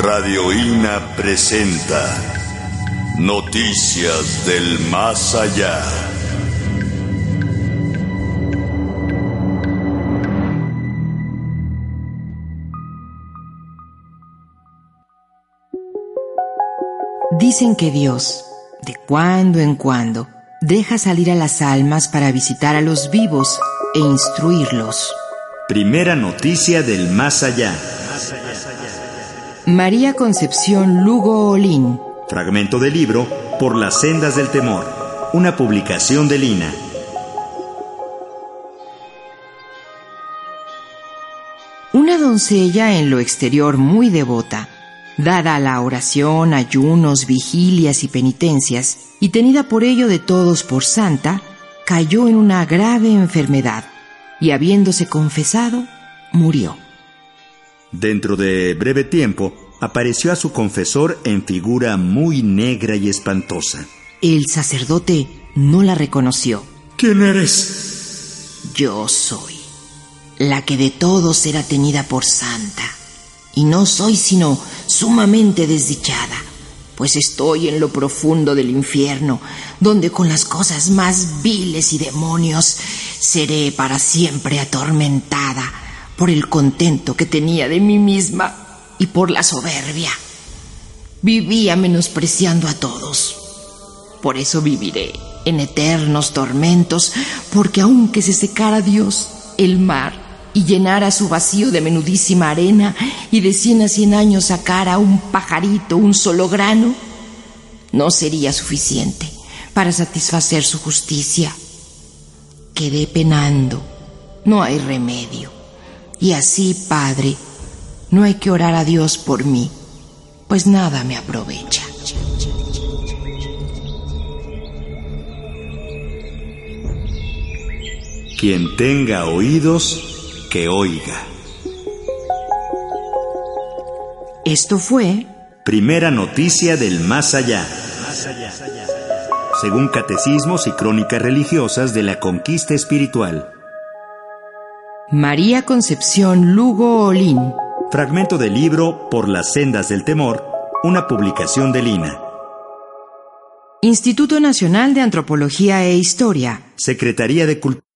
Radio INA presenta Noticias del Más Allá. Dicen que Dios, de cuando en cuando, deja salir a las almas para visitar a los vivos e instruirlos. Primera noticia del más allá. María Concepción Lugo Olín. Fragmento del libro Por las sendas del temor. Una publicación de Lina. Una doncella en lo exterior muy devota, dada a la oración, ayunos, vigilias y penitencias, y tenida por ello de todos por santa, cayó en una grave enfermedad, y habiéndose confesado, murió. Dentro de breve tiempo, apareció a su confesor en figura muy negra y espantosa. El sacerdote no la reconoció. ¿Quién eres? Yo soy la que de todos era tenida por santa. Y no soy sino sumamente desdichada, pues estoy en lo profundo del infierno, donde con las cosas más viles y demonios seré para siempre atormentada por el contento que tenía de mí misma y por la soberbia. Vivía menospreciando a todos. Por eso viviré en eternos tormentos, porque aunque se secara Dios el mar y llenara su vacío de menudísima arena y de cien a cien años sacara un pajarito, un solo grano, no sería suficiente para satisfacer su justicia. Quedé penando, no hay remedio. Y así, Padre, no hay que orar a Dios por mí, pues nada me aprovecha. Quien tenga oídos, que oiga. Esto fue Primera noticia del más allá. Según catecismos y crónicas religiosas de la conquista espiritual. María Concepción Lugo Olín. Fragmento del libro Por las sendas del temor, una publicación de Lina. Instituto Nacional de Antropología e Historia. Secretaría de Cultura.